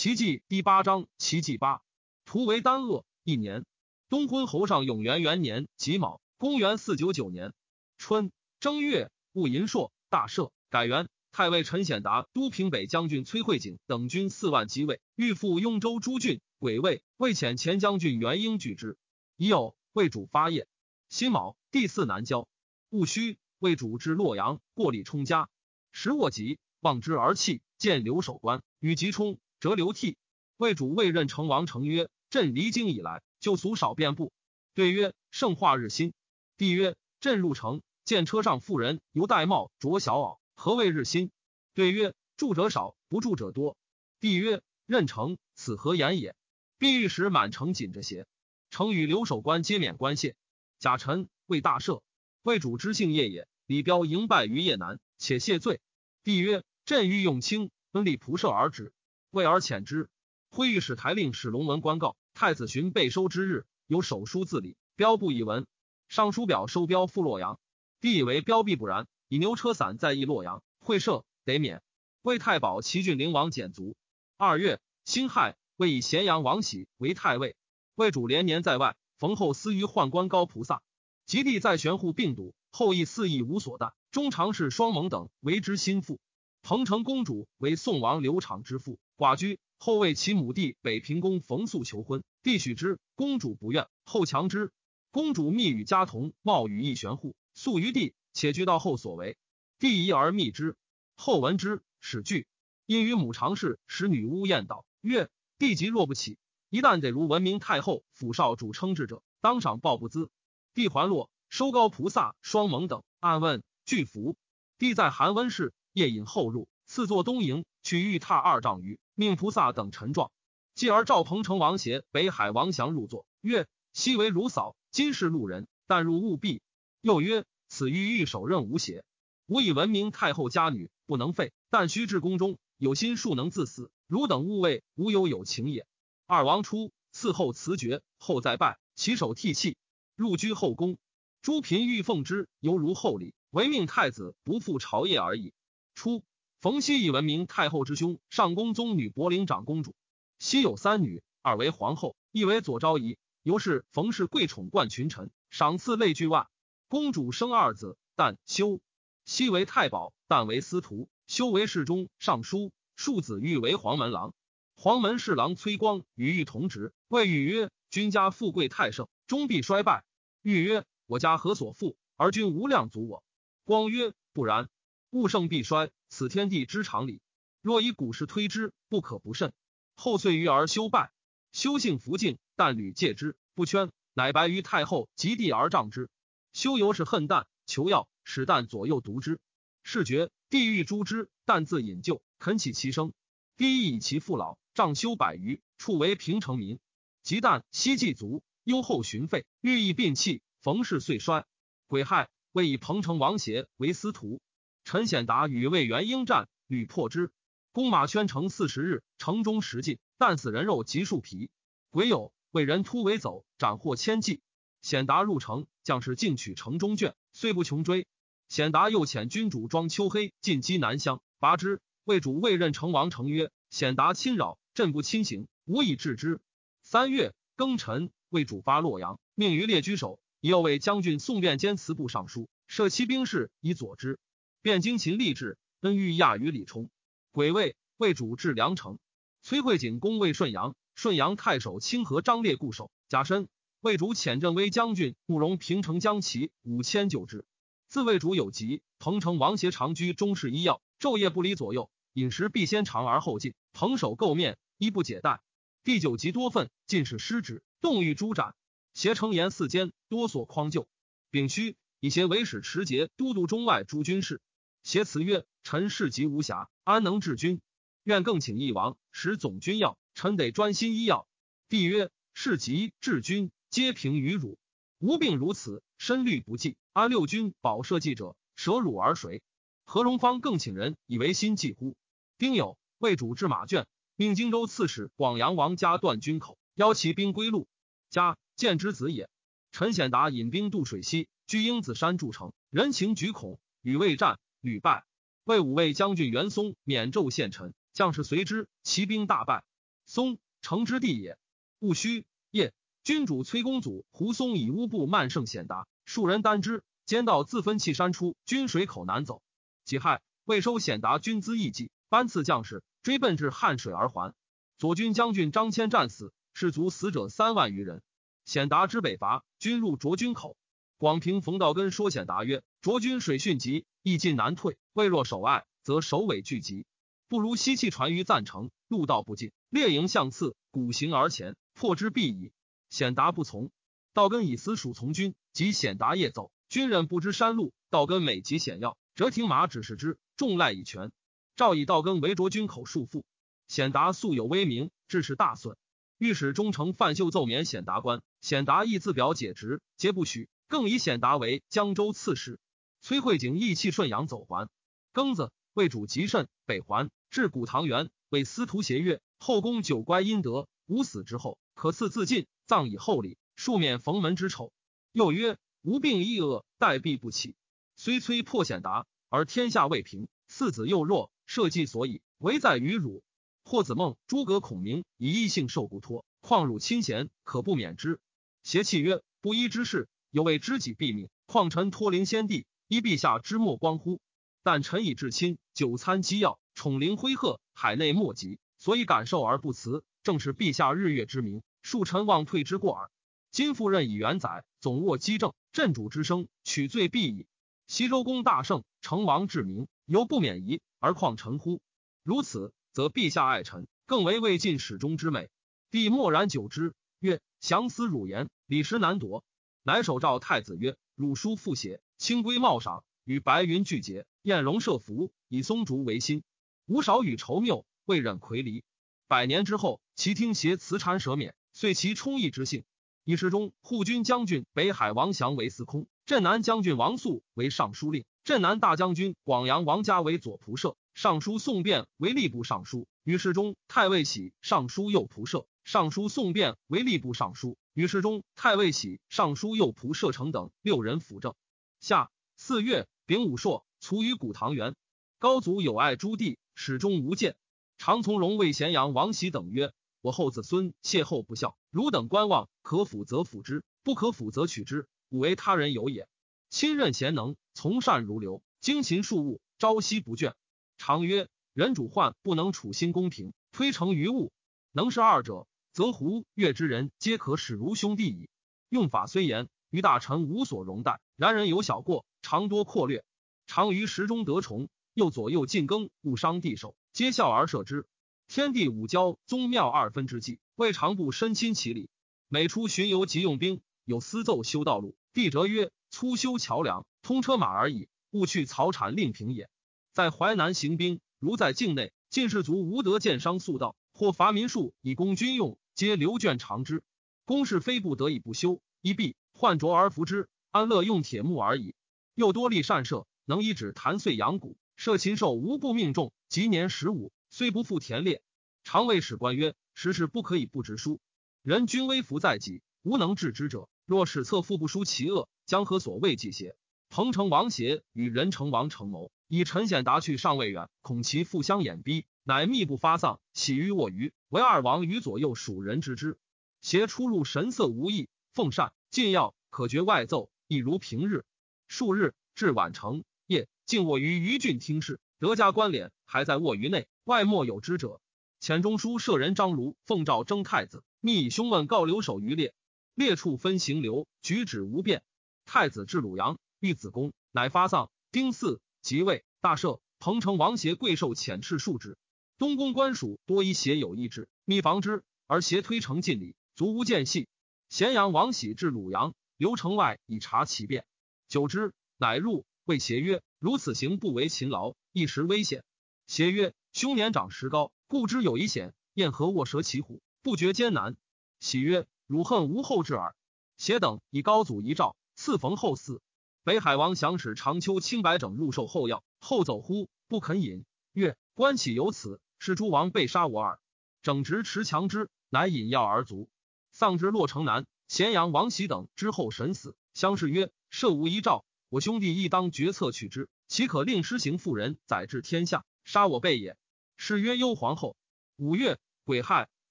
奇迹第八章，奇迹八，图为丹鄂。一年，东昏侯上永元元年己卯，公元四九九年春正月，戊寅朔，大赦，改元。太尉陈显达、都平北将军崔慧景等军四万即位，欲赴雍州诸郡，鬼位未遣前将军元英拒之。已有魏主发业。辛卯，第四南郊。戊戌，魏主至洛阳，过李冲家，时卧疾，望之而泣，见留守官与吉冲，折流涕。魏主未任成王，成曰：“朕离京以来，就俗少遍布。”对曰：“圣化日新。”帝曰：“朕入城，见车上妇人犹戴帽，着小袄。”何谓日新？对曰：住者少，不住者多。帝曰：任城，此何言也？必欲使满城紧着邪？城与留守官皆免官谢。贾臣为大赦，魏主之幸业也。李彪迎拜于邺南，且谢罪。帝曰：朕欲用卿，分立仆射而止，为而遣之。挥御史台令使龙文官告太子寻被收之日，有手书自礼，彪不以闻。尚书表收彪赴洛阳，帝以为彪必不然。以牛车散在邑洛阳会赦得免。魏太保齐郡灵王简卒。二月，辛亥，魏以咸阳王喜为太尉。魏主连年在外，逢后思于宦官高菩萨。及帝在玄户病笃，后亦肆意无所惮。中常侍双蒙等为之心腹。彭城公主为宋王刘长之妇，寡居。后为其母弟北平公冯素求婚，帝许之，公主不愿，后强之。公主密与家童冒与一玄户，诉于帝。且居到后所为，帝疑而密之。后闻之，始惧。因与母常侍使女巫宴道曰：“帝即若不起，一旦得如文明太后府少主称制者，当赏报不资。”帝还洛，收高菩萨、双蒙等，暗问拒服。帝在寒温室，夜饮后入，赐坐东营，取玉榻二丈余，命菩萨等陈状。继而赵彭城王协、北海王祥入座，曰：“昔为汝嫂，今是路人，但入务必。”又曰。此欲欲守任无邪，吾以闻名太后家女不能废，但须至宫中有心术能自死。汝等勿谓吾有有情也。二王出，嗣后辞爵，后再拜，起手涕泣，入居后宫。诸嫔欲奉之，犹如厚礼，唯命太子不复朝谒而已。初，冯熙以闻明太后之兄，上宫宗女博陵长公主。熙有三女，二为皇后，一为左昭仪。由是冯氏贵宠冠群臣，赏赐累巨万。公主生二子，但修昔为太保，但为司徒；修为侍中、尚书。庶子欲为黄门郎。黄门侍郎崔光与玉同职，谓玉曰：“君家富贵太盛，终必衰败。”玉曰：“我家何所富，而君无量足我？”光曰：“不然，物盛必衰，此天地之常理。若以古事推之，不可不慎。”后遂于而修败。修性弗尽，但屡戒之，不圈，乃白于太后及地而杖之。修由是恨旦，求药，使旦左右毒之。是觉地狱诛之，旦自引咎，肯起其生。帝以其父老，杖修百余，处为平城民。及旦西祭卒，忧后寻废，欲意病弃。冯氏遂衰。癸亥，为以彭城王协为司徒。陈显达与魏元英战，屡破之。弓马圈城四十日，城中食尽，但死人肉及树皮。癸酉，魏人突围走，斩获千骑。显达入城，将士尽取城中卷，虽不穷追。显达又遣君主庄秋黑进击南乡，拔之。魏主未任成王，成曰：“显达侵扰，朕不亲行，无以治之。”三月庚辰，魏主发洛阳，命于列居守，以右为将军宋辩兼祠部尚书，设骑兵士以佐之。便精勤立志，恩遇亚于李冲。癸未，魏主至梁城。崔慧景攻魏顺阳，顺阳太守清河张烈固守，甲申。魏主遣镇威将军慕容平城将骑五千救之。自魏主有疾，彭城王协长居中士医药，昼夜不离左右，饮食必先尝而后进。彭守垢面，衣不解带。第九集多愤，进士失职，动欲诛斩。协称言四间，多所匡救。丙戌，以协为使持节都督中外诸军事。协辞曰：“臣事疾无暇，安能治君？愿更请一王使总军要，臣得专心医药。”帝曰：“事疾治君。”皆凭于汝，无病如此，身虑不济。安六军保社稷者，舍汝而谁？何荣方更请人以为心计乎？丁酉，魏主至马圈，命荆州刺史广阳王家断军口，邀其兵归路。家见之子也。陈显达引兵渡水西，居英子山筑城，人情举恐，与魏战，屡败。魏武卫将军袁松免胄献臣，将士随之，骑兵大败。松，城之地也。戊戌，夜，君主崔公祖胡松以乌布慢胜显达，数人担之，兼道自分弃山出，军水口难走。己亥，未收显达军资义计，班次将士追奔至汉水而还。左军将军张骞战死，士卒死者三万余人。显达之北伐，军入卓军口。广平冯道根说显达曰：“卓军水汛急，易进难退，未若守隘，则首尾俱急。不如西气传于赞成，路道不尽，列营相次，鼓行而前，破之必矣。”显达不从。道根以私属从军，及显达夜走，军人不知山路。道根每及险要，折停马指示之，众赖以全。赵以道根为卓军口束缚。显达素有威名，致使大损。御史中丞范秀奏免显达官，显达亦自表解职，皆不许。更以显达为江州刺史。崔慧景义气顺阳走还。庚子，魏主极甚，北还至古唐园，为司徒协曰：“后宫九乖阴德，无死之后，可赐自尽，葬以厚礼，庶免逢门之丑。”又曰：“无病亦恶，待毙不起。虽崔破显达，而天下未平，四子又弱，社稷所以唯在于汝。”霍子孟、诸葛孔明以异性受故托，况汝亲贤，可不免之。邪气曰：不依之事，有为知己毙命，况臣托临先帝，依陛下之莫光乎？但臣以至亲，久餐机要，宠灵辉赫，海内莫及，所以感受而不辞，正是陛下日月之明，恕臣忘退之过耳。今复任以元载，总握机政，镇主之声，取罪必矣。西周公大圣，成王治民，犹不免疑，而况臣乎？如此。则陛下爱臣，更为未尽始终之美。帝默然久之，曰：“降思汝言，李时难夺。”乃手召太子曰：“汝书复写，清规茂赏，与白云俱结，宴龙设服，以松竹为心。吾少与仇谬，未忍魁离。百年之后，其听携辞谗舍免，遂其充义之性。以时中护军将军北海王祥为司空，镇南将军王肃为尚书令，镇南大将军广阳王嘉为左仆射。”尚书宋辩为吏部尚书，于世中太尉喜尚书右仆射；尚书宋辩为吏部尚书，于世中太尉喜尚书右仆射成等六人辅政。夏四月丙午朔，卒于古唐园。高祖有爱朱棣，始终无见。常从容谓咸阳王喜等曰：“我后子孙邂逅不孝，汝等观望，可辅则辅之，不可辅则取之，吾为他人有也。亲任贤能，从善如流，精勤庶务，朝夕不倦。”常曰：人主患不能处心公平，推诚于物，能是二者，则胡越之人皆可使如兄弟矣。用法虽严，于大臣无所容待。然人有小过，常多阔略。常于时中得宠，又左右进耕，误伤地守，皆笑而射之。天地五交，宗庙二分之际，未尝不身亲其礼。每出巡游即用兵，有私奏修道路。帝谪曰：粗修桥梁，通车马而已，勿去草产令平也。在淮南行兵，如在境内，进士卒无得见商速道，或伐民术以供军用，皆留卷长之。公事非不得已不修，一必换着而服之，安乐用铁木而已。又多立善射，能以指弹碎阳谷，射禽兽无不命中。及年十五，虽不复田猎。常谓史官曰：时事不可以不直书。人君威服在己，无能治之者。若史册复不书其恶，将何所谓计邪？彭城王协与任城王成谋。以陈显达去上未远，恐其复相掩逼，乃密不发丧，起于卧于，为二王于左右属人知之。携出入神色无异，奉膳进药，可绝外奏，亦如平日。数日至晚成夜，竟卧于于郡听事，得加官敛，还在卧于内，外莫有知者。遣中书舍人张卢奉诏征太子，密以兄问告留守于列，列处分行流，举止无变。太子至鲁阳，遇子宫，乃发丧。丁巳。即位，大赦。彭城王协贵受遣斥数之。东宫官属多以邪有意志，密防之，而邪推诚尽礼，足无间隙。咸阳王喜至鲁阳，留城外以察其变。久之，乃入，谓邪曰：“如此行不为勤劳，一时危险。”邪曰：“兄年长石高，故知有一险。燕何卧蛇骑虎，不觉艰难。”喜曰：“汝恨无后至耳。”邪等以高祖遗诏，赐冯后嗣。北海王想使长秋清白整入受后药，后走乎不肯饮。曰：官岂有此？是诸王被杀我耳。整直持强之，乃饮药而卒。丧之洛城南。咸阳王喜等之后神死。相视曰：设无遗诏，我兄弟亦当决策取之。岂可令施行妇人，宰治天下，杀我辈也？是曰幽皇后。五月癸亥，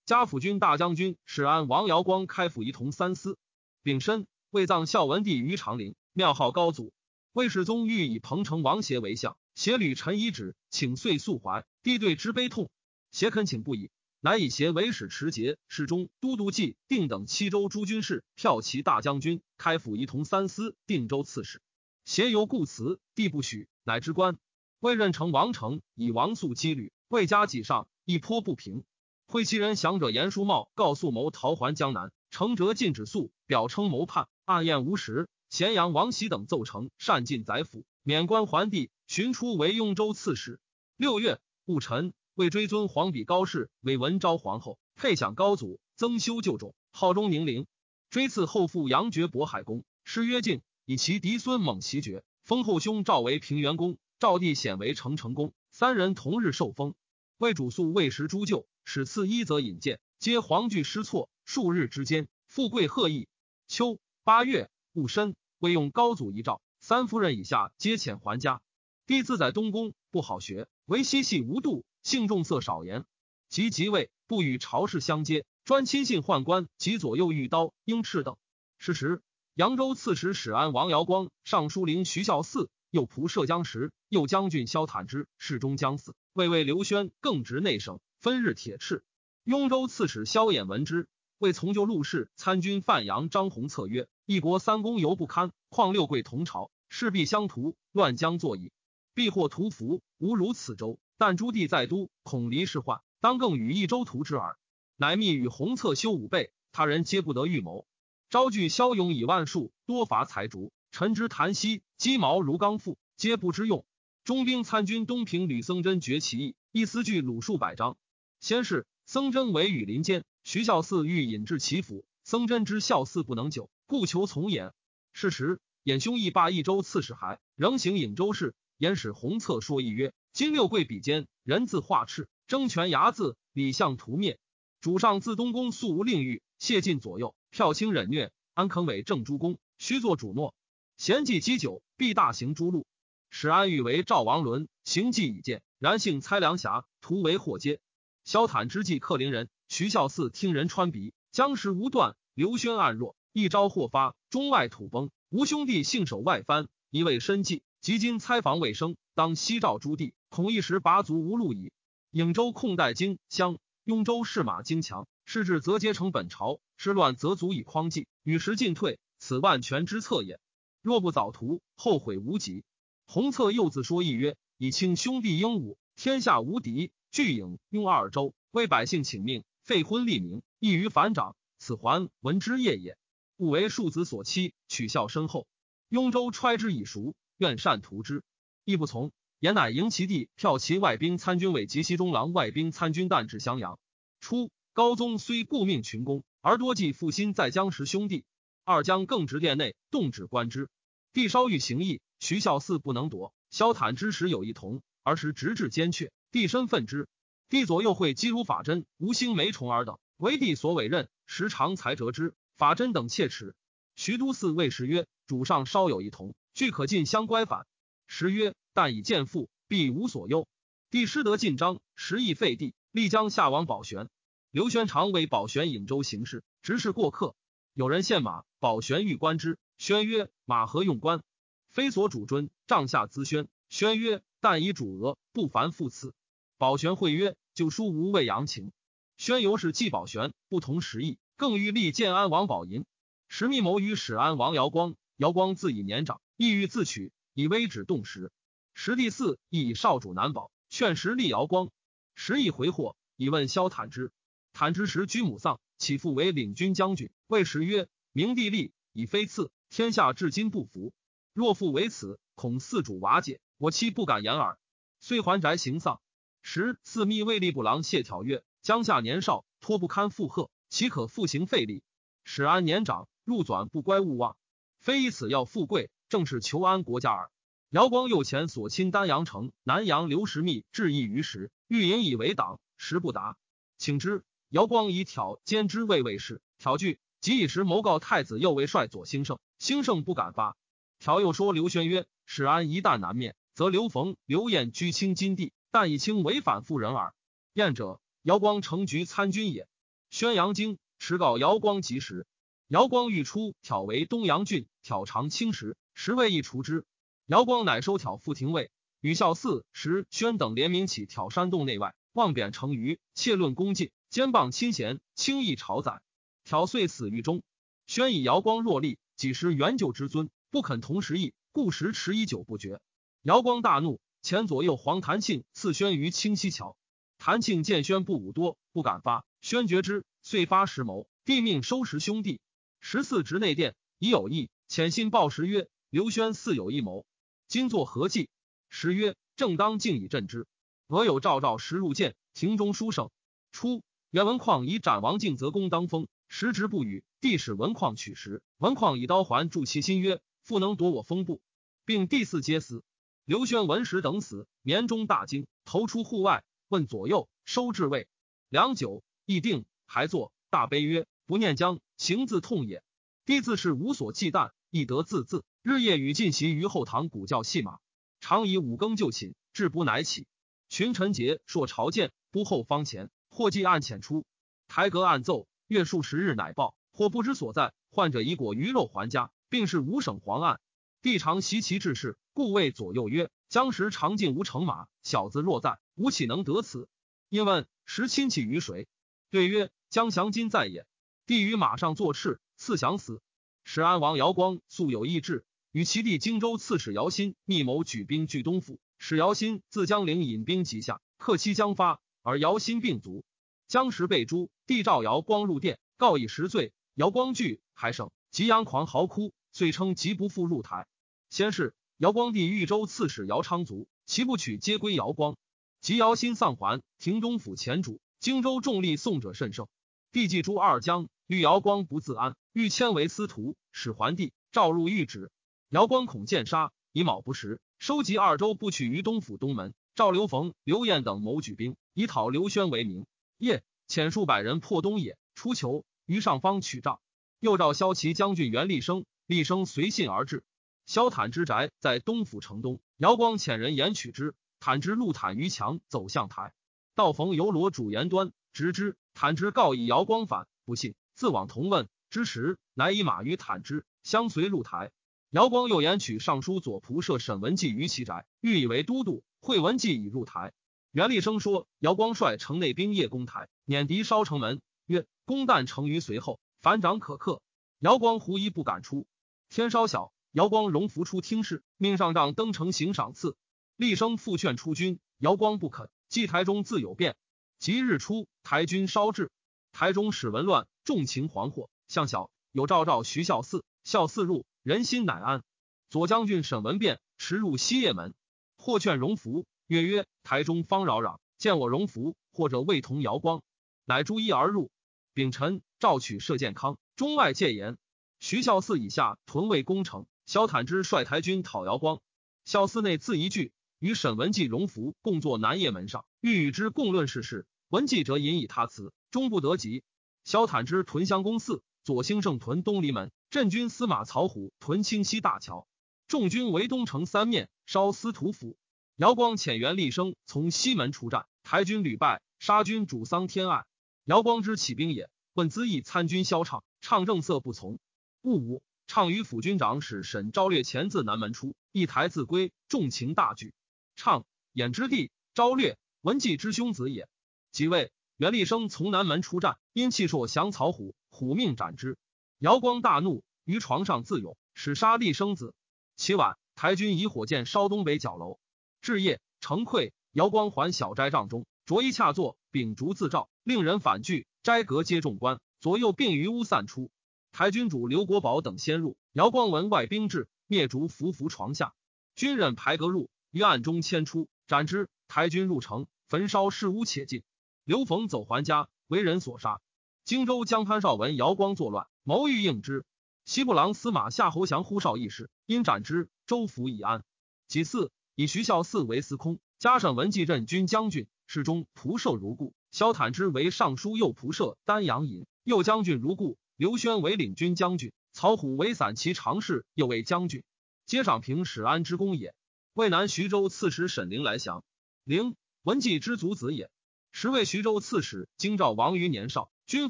加辅军大将军史安王尧光开府仪同三司。丙申，魏葬孝文帝于长陵，庙号高祖。魏世宗欲以彭城王协为相，协履陈遗旨，请遂速还。帝对之悲痛，协恳请不已，乃以协为使持节、侍中、都督冀、定等七州诸军事、骠骑大将军，开府仪同三司、定州刺史。协由故辞，帝不许，乃知官。未任城王成以王素羁旅，魏家己上，一颇不平。会其人降者严叔茂告肃谋逃还江南，承折禁止肃，表称谋叛，暗验无实。咸阳王喜等奏成，善进宰府，免官还地，寻出为雍州刺史。六月戊辰，为追尊皇比高氏为文昭皇后，配享高祖，增修旧种，号中宁陵。追赐后父杨爵渤海公，师曰敬，以其嫡孙猛袭爵，封后兄赵为平原公，赵弟显为成成公，三人同日受封。为主肃未时诸旧，始赐一则引荐，皆皇惧失措，数日之间，富贵贺意。秋八月。戊申，未用高祖遗诏，三夫人以下皆遣还家。帝自在东宫，不好学，唯嬉戏无度，性重色少言。及即位，不与朝事相接，专亲信宦官及左右御刀、鹰翅等。是时，扬州刺史史安王尧光、尚书令徐孝嗣、右仆射江时、右将军萧坦之、侍中江嗣、魏魏刘宣更执内省，分日铁斥。雍州刺史萧衍闻之。为从就陆氏参军范阳张宏策曰：“一国三公犹不堪，况六贵同朝，势必相图，乱将作矣。必获屠服，无如此州。但朱棣在都，恐离世患，当更与一州图之耳。乃密与洪策修武备，他人皆不得预谋。招聚骁勇以万数，多伐财竹，臣之檀溪，鸡毛如刚覆，皆不知用。中兵参军东平吕僧真绝其意，一思据鲁数百张。先是，僧真为羽林间。”徐孝嗣欲引至其府，僧真知孝嗣不能久，故求从演。是时，衍兄亦罢益州刺史，还仍行颍州事。衍使弘策说一曰：“今六贵比肩，人自画赤，争权牙字；李相屠灭。主上自东宫素无令欲，谢晋左右，票轻忍虐，安肯委正诸公？须作主诺。贤计积久，必大行诸路。使安欲为赵王伦，行迹已见，然性猜良侠，图为祸阶。萧坦之计克陵人。”徐孝嗣听人穿鼻，僵石无断。刘轩暗弱，一朝祸发，中外土崩。吴兄弟信守外藩，一味深计。及今猜防未生，当西召诸地，恐一时拔足无路矣。颍州控代京襄，雍州士马精强，事至则皆成本朝，事乱则足以匡济，与时进退，此万全之策也。若不早图，后悔无及。弘策又自说一曰：以清兄弟英武，天下无敌。拒颍雍二州，为百姓请命。废婚立名，易于反掌，此还闻之业也。勿为庶子所欺，取笑身后。雍州揣之以熟，愿善图之，亦不从。言乃迎其弟，票其外兵参军，为及西中郎外兵参军，旦至襄阳。初，高宗虽顾命群公，而多记负心在江时兄弟。二将更直殿内，动止观之。帝稍欲行义，徐孝嗣不能夺。萧坦之时有一同，而时直至奸阙，帝身愤之。帝左右会积如法真、吴兴、梅崇儿等，为帝所委任，时常才折之。法真等切齿。徐都寺谓时曰：“主上稍有一同，俱可进相乖反。”时曰：“但以见父，必无所忧。”帝失得进章，时亦废帝，立将下王保玄。刘宣常为保玄颍州行事，直视过客。有人献马，保玄欲观之。宣曰：“马何用观？非所主尊，帐下资宣。”宣曰：“但以主额，不凡复次。”保玄会曰：“旧书无畏扬情。”宣由是祭宝玄，不同时意，更欲立建安王宝银。时密谋于史安王尧光，尧光自以年长，意欲自取，以威止动时。时第四亦以少主难保，劝时立尧光。时亦回祸，以问萧坦之。坦之时居母丧，起复为领军将军。谓时曰：“明帝立以非次，天下至今不服。若复为此，恐四主瓦解，我妻不敢言耳。”遂还宅行丧。时四密卫吏部郎谢挑曰：“江夏年少，托不堪负荷，岂可复行废立？使安年长，入转不乖勿忘，非以此要富贵，正是求安国家耳。”姚光右前所亲丹阳城、南阳刘石密致意于时，欲引以为党，时不达，请之。姚光以挑兼之未为事，挑拒，即以时谋告太子右卫帅左兴盛，兴盛不敢发。挑又说刘宣曰：“使安一旦难面，则刘冯、刘晏居清金地。”但以清违反妇人耳。晏者，姚光成局参军也。宣阳京持告姚光及时。姚光欲出挑为东阳郡，挑长青石，时未易除之。姚光乃收挑副廷尉，与孝嗣、时宣等联名起挑山洞内外，望贬成余，窃论恭进，兼谤亲贤，轻易朝宰。挑遂死狱中。宣以姚光若立，几时援救之尊，不肯同时议，故时迟已久不决。姚光大怒，前左右黄谭庆赐宣于清溪桥。谭庆见宣不武多，不敢发，宣觉之，遂发石谋，帝命收拾兄弟。十四执内殿，已有意，遣信报时曰：“刘宣似有一谋，今作何计？”时曰：“正当敬以镇之。”俄有赵赵时入见，庭中书生。初，袁文况以斩王敬则公当封，时直不与。帝使文况取时，文况以刀环助其心曰：“复能夺我封部，并第四皆死。”刘宣闻时等死，眠中大惊，投出户外，问左右，收至位。良久，议定，还坐，大悲曰：“不念将。”行自痛也，帝自是无所忌惮，亦得自自。日夜与进习于后堂鼓教戏马，常以五更就寝，至不乃起。群臣节朔朝见，不后方前，或既暗浅出，台阁暗奏，月数十日乃报，或不知所在。患者以果鱼肉还家，并是五省黄案。帝常习其志事，故谓左右曰：“将时常进无乘马，小子若在，吾岂能得此？”因问时亲戚于谁，对曰：“将降今在也。”帝于马上坐赤，赐降死。始安王姚光素有意志，与其弟荆州刺史姚新密谋举兵拒东府，使姚新自江陵引兵急下，克期将发，而姚新病卒。将时被诛，帝召姚光入殿，告以实罪。姚光惧，还省，及阳狂嚎哭，遂称疾不复入台。先是，姚光帝豫州刺史姚昌卒，其不取皆归姚光。及姚新丧还，廷东府前主，荆州重力送者甚盛。帝祭诸二将。欲姚光不自安，欲迁为司徒，使桓帝诏入御旨。姚光恐见杀，以卯不食，收集二州不取于东府东门。赵刘冯、刘晏等谋举兵，以讨刘宣为名。夜遣数百人破东野，出求于上方取帐。又召骁骑将军袁立生，立生随信而至。萧坦之宅在东府城东，姚光遣人言取之。坦之路坦于墙，走向台，道逢游罗主言端，直之。坦之告以姚光反，不信。自往同问之时，乃以马于坦之相随入台。姚光又言取尚书左仆射沈文季于其宅，欲以为都督。惠文季已入台。袁立生说：姚光率城内兵夜攻台，撵敌烧城门，曰：“攻旦成于随后，反掌可克。”姚光狐疑不敢出。天稍小，姚光容服出听事，命上帐登城行赏赐。立生复劝出军，姚光不肯。祭台中自有变。即日出，台军烧至，台中始闻乱。众情惶惑，向小有赵赵徐孝嗣，孝嗣入，人心乃安。左将军沈文变驰入西掖门，或劝荣福，曰曰台中方扰攘，见我荣福，或者未同姚光，乃逐一而入。秉臣赵取射健康，中外戒严。徐孝嗣以下屯卫攻城，萧坦之率台军讨姚光。孝嗣内自一句，与沈文季、荣福共坐南掖门上，欲与之共论世事。文纪者引以他辞，终不得及。萧坦之屯襄公寺，左兴盛屯东篱门，镇军司马曹虎屯清溪大桥。众军围东城三面，烧司徒府。姚光遣袁立生从西门出战，台军屡败，杀军主桑天爱。姚光之起兵也，问资义参军萧畅，畅正色不从。戊午，畅与府军长史沈昭略前自南门出，一台自归，众情大惧。畅衍之弟，昭略文纪之兄子也。即位。袁立生从南门出战，因气硕降曹虎，虎命斩之。姚光大怒，于床上自勇，使杀立生子。其晚，台军以火箭烧东北角楼，至夜城溃。姚光还小斋帐中，着衣恰坐，秉烛自照，令人反拒。斋阁皆众官，左右并于屋散出。台军主刘国宝等先入，姚光闻外兵至，灭烛伏伏床下。军人排阁入，于暗中牵出，斩之。台军入城，焚烧室屋，且进。刘逢走还家，为人所杀。荆州将潘绍文姚光作乱，谋欲应之。西部郎司马夏侯祥呼绍义士，因斩之。州府已安。己巳，以徐孝嗣为司空，加上文纪镇军将军，侍中仆射如故。萧坦之为尚书右仆射，丹阳尹右将军如故。刘宣为领军将军，曹虎为散骑常侍，又为将军。皆赏平史安之功也。渭南徐州刺史沈陵来降，陵文纪之族子也。时为徐州刺史，京兆王于年少，军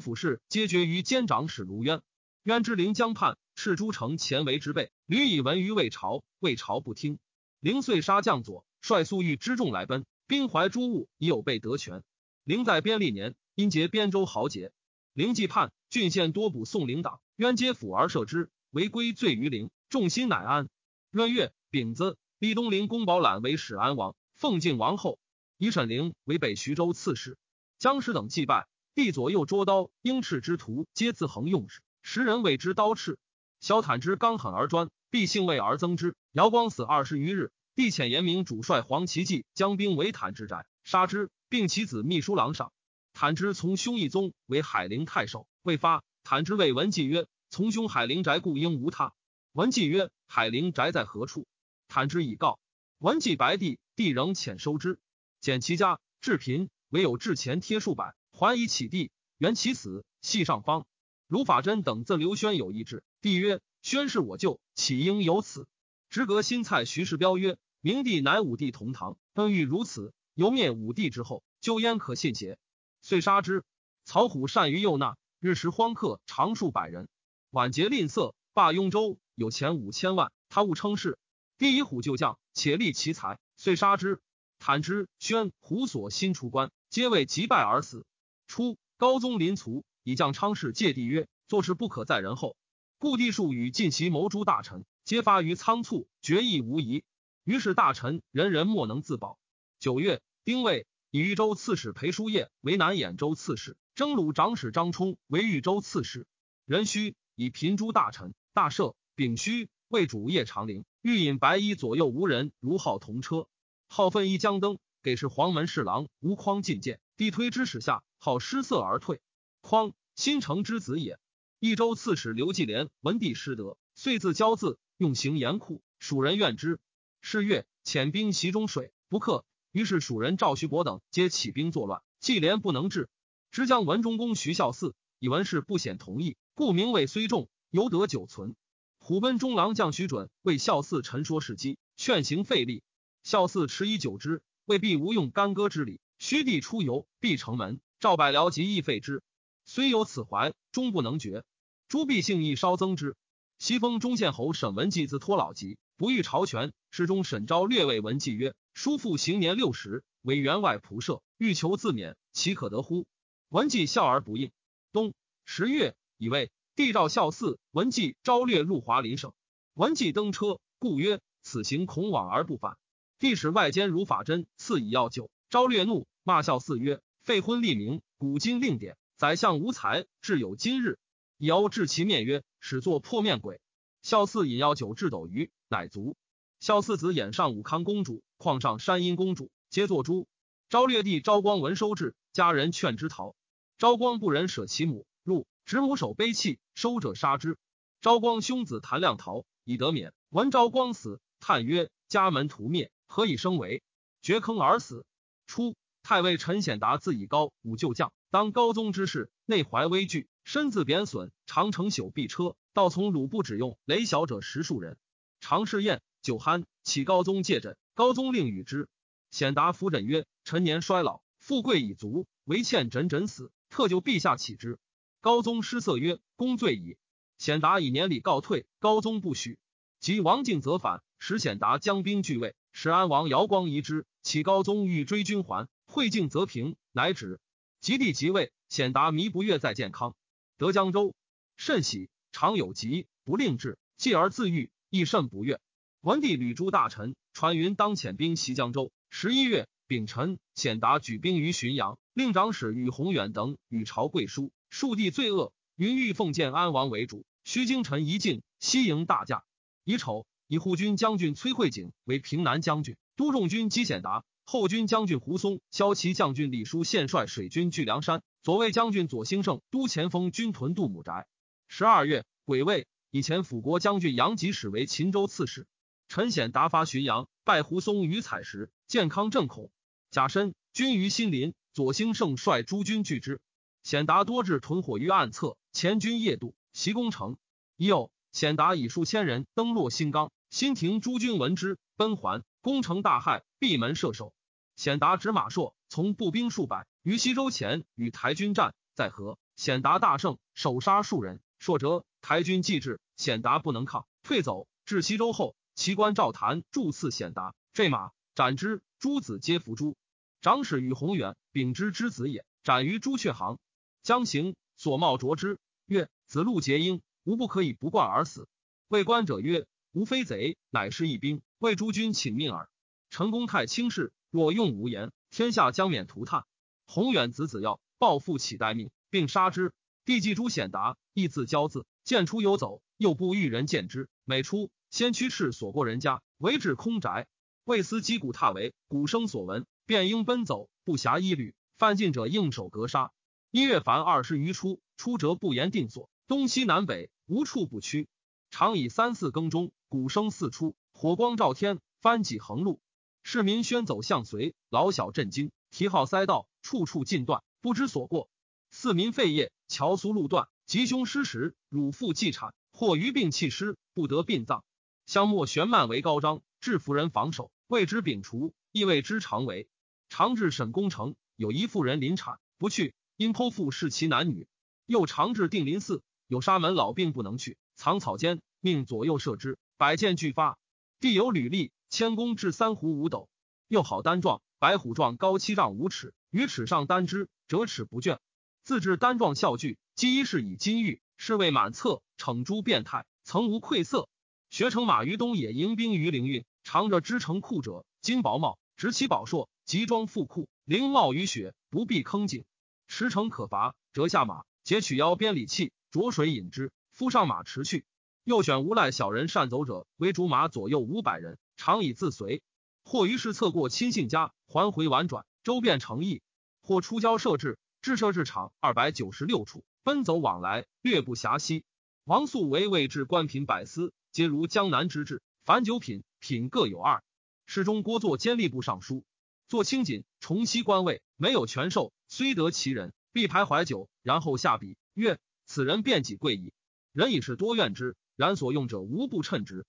府事皆决于监长史卢渊。渊之临江畔，赤诸城前为之备。吕以闻于魏朝，魏朝不听。灵遂杀将佐，率粟裕之众来奔，兵怀诸物，已有备得权。灵在边历年，因结边州豪杰。灵既叛，郡县多捕宋灵党，渊皆抚而赦之，违规罪于灵，众心乃安。闰月丙子，立东陵公保览为始安王，奉敬王后，以沈陵为北徐州刺史。姜氏等祭拜，帝左右捉刀，鹰翅之徒皆自横用之，时人谓之刀翅。萧坦之刚狠而专，必性畏而增之。姚光死二十余日，帝遣严明主帅黄旗骑将兵围坦之宅，杀之，并其子秘书郎上。坦之从兄义宗为海陵太守，未发。坦之谓文纪曰：“从兄海陵宅故应无他。”文纪曰：“海陵宅在何处？”坦之以告。文纪白帝，帝仍遣收之。简其家，至贫，唯有至钱贴数百，还以起地。原其死，系上方。卢法真等赠刘轩有一志。帝曰：“宣是我舅，岂应有此？”直阁新蔡徐世彪曰：“明帝乃武帝同堂，恩遇如此，由灭武帝之后，究焉可信邪？”遂杀之。曹虎善于诱纳，日食荒客常数百人。晚节吝啬，罢雍州，有钱五千万，他误称是。帝以虎救将，且立其才，遂杀之。坦之、宣、胡所新出关，皆为击败而死。初，高宗临卒，以将昌氏借帝曰：“做事不可在人后。”故帝数与晋袭谋诸大臣，皆发于仓促，决议无疑。于是大臣人人莫能自保。九月，丁未，以豫州刺史裴叔业为南兖州刺史，征虏长史张冲为豫州刺史。壬戌，以平诸大臣。大赦。丙戌，为主业长陵。欲引白衣左右无人，如号同车。号奋一将登，给是黄门侍郎吴匡进谏，帝推之使下，号失色而退。匡，新城之子也。益州刺史刘继廉闻帝失德，遂自骄字，用刑严酷，蜀人怨之。是月，遣兵袭中水，不克。于是蜀人赵徐伯等皆起兵作乱，继廉不能治。之将文忠公徐孝嗣以文氏不显同意，故名位虽重，犹得久存。虎贲中郎将徐准为孝嗣陈说事机，劝行废立。孝嗣迟以久之，未必无用干戈之礼。虚帝出游，必城门。赵百僚即亦废之。虽有此怀，终不能决。朱棣性亦稍增之。西封中县侯沈文季自托老疾，不欲朝权。诗中沈昭略谓文季曰：“叔父行年六十，为员外仆射，欲求自免，岂可得乎？”文季笑而不应。冬十月，以为帝诏孝嗣，文季昭略入华林省。文季登车，故曰：“此行恐往而不返。”帝使外监如法真赐以药酒，昭略怒，骂孝嗣曰：“废婚立名，古今令典。”宰相无才，至有今日。尧治其面曰：“始作破面鬼。”孝嗣饮药酒至斗鱼，乃卒。孝嗣子衍上武康公主，况上山阴公主，皆作诛。昭略帝昭光闻收至，家人劝之逃。昭光不忍舍其母，入执母手悲泣，收者杀之。昭光兄子谭亮逃，以得免。闻昭光死，叹曰：“家门屠灭，何以生为？掘坑而死。”初，太尉陈显达自以高武救将。当高宗之事，内怀危惧，身自贬损，常乘朽敝车，道从鲁不止用，雷小者十数人。常侍宴酒酣，启高宗借枕，高宗令与之。显达扶枕曰：“臣年衰老，富贵已足，唯欠枕枕死，特就陛下起之。”高宗失色曰：“公罪矣。”显达以年礼告退，高宗不许。及王敬则反，使显达将兵拒魏，使安王姚光遗之，启高宗欲追军还，会敬则平，乃止。及帝即位，显达弥不悦在建康，得江州，甚喜，常有疾，不令治，继而自愈，亦甚不悦。文帝屡诸大臣传云当遣兵袭江州。十一月丙辰，显达举兵于浔阳，令长史与宏远等与朝贵书，数帝罪恶。云欲奉建安王为主，须京臣一进，西迎大驾。乙丑，以护军将军崔慧景为平南将军，都众军姬显达。后军将军胡松、骁骑将军李叔献率水军据梁山，左卫将军左兴盛都前锋军屯杜母宅。十二月，癸未，以前辅国将军杨吉使为秦州刺史。陈显达发浔阳，拜胡松于采石。健康正恐，甲申，军于新林。左兴盛率诸军拒之。显达多至屯火于暗侧，前军夜渡，袭攻城。已有显达以数千人登洛新冈，新亭诸军闻之，奔还。攻城大骇，闭门射守。显达执马硕，从步兵数百于西周前与台军战，在河显达大胜，首杀数人。硕折，台军既至，显达不能抗，退走至西周后，其官赵谭助刺显达，坠马斩之。诸子皆伏诛。长史与宏远，秉之之子也，斩于朱雀行。将行，所茂啄之，曰：“子路结婴，无不可以不冠而死。”为官者曰：“吾非贼，乃是一兵，为诸君请命耳。”陈公太轻视，若用无言，天下将免涂炭。宏远子子要报复，乞待命，并杀之。帝祭诛显达，亦自骄字，见出游走，又不遇人见之。每出，先驱斥所过人家，为至空宅。未思击鼓踏为，鼓声所闻，便应奔走，不暇一缕。犯禁者应手格杀。一月凡二十余出，出则不言定所，东西南北无处不趋。常以三四更钟，鼓声四出，火光照天，帆戟横路，市民宣走相随，老小震惊，提号塞道，处处尽断，不知所过。四民废业，桥苏路断，吉凶失时，汝父继产，或余病弃尸，不得殡葬。香末悬蔓为高张，致夫人防守，谓之摒除，亦谓之常为。常至沈公城，有一妇人临产，不去，因剖腹视其男女。又常至定林寺，有沙门老病不能去，藏草间，命左右射之，百箭俱发。地有履历，千弓至三壶五斗。又好单状，白虎状高七丈五尺，于尺上单之，折尺不倦。自制单状笑具，积衣饰以金玉，侍卫满侧，逞诸变态，曾无愧色。学成马于东野，迎宾于灵运，长着织成裤者，金薄帽，执其宝硕，集装富库，灵帽于雪，不必坑井。驰骋可伐，折下马，截取腰边礼器，浊水饮之，夫上马驰去。又选无赖小人善走者，为竹马左右五百人，常以自随。或于是策过亲信家，还回婉转，周遍诚意。或出郊设置，置设置场二百九十六处，奔走往来，略不暇息。王素为位置官品百司。皆如江南之志，凡九品品各有二。侍中郭作监吏部尚书，坐清谨，重熙官位，没有权授，虽得其人，必徘徊久，然后下笔曰：“此人便己贵矣。”人已是多怨之，然所用者无不称职。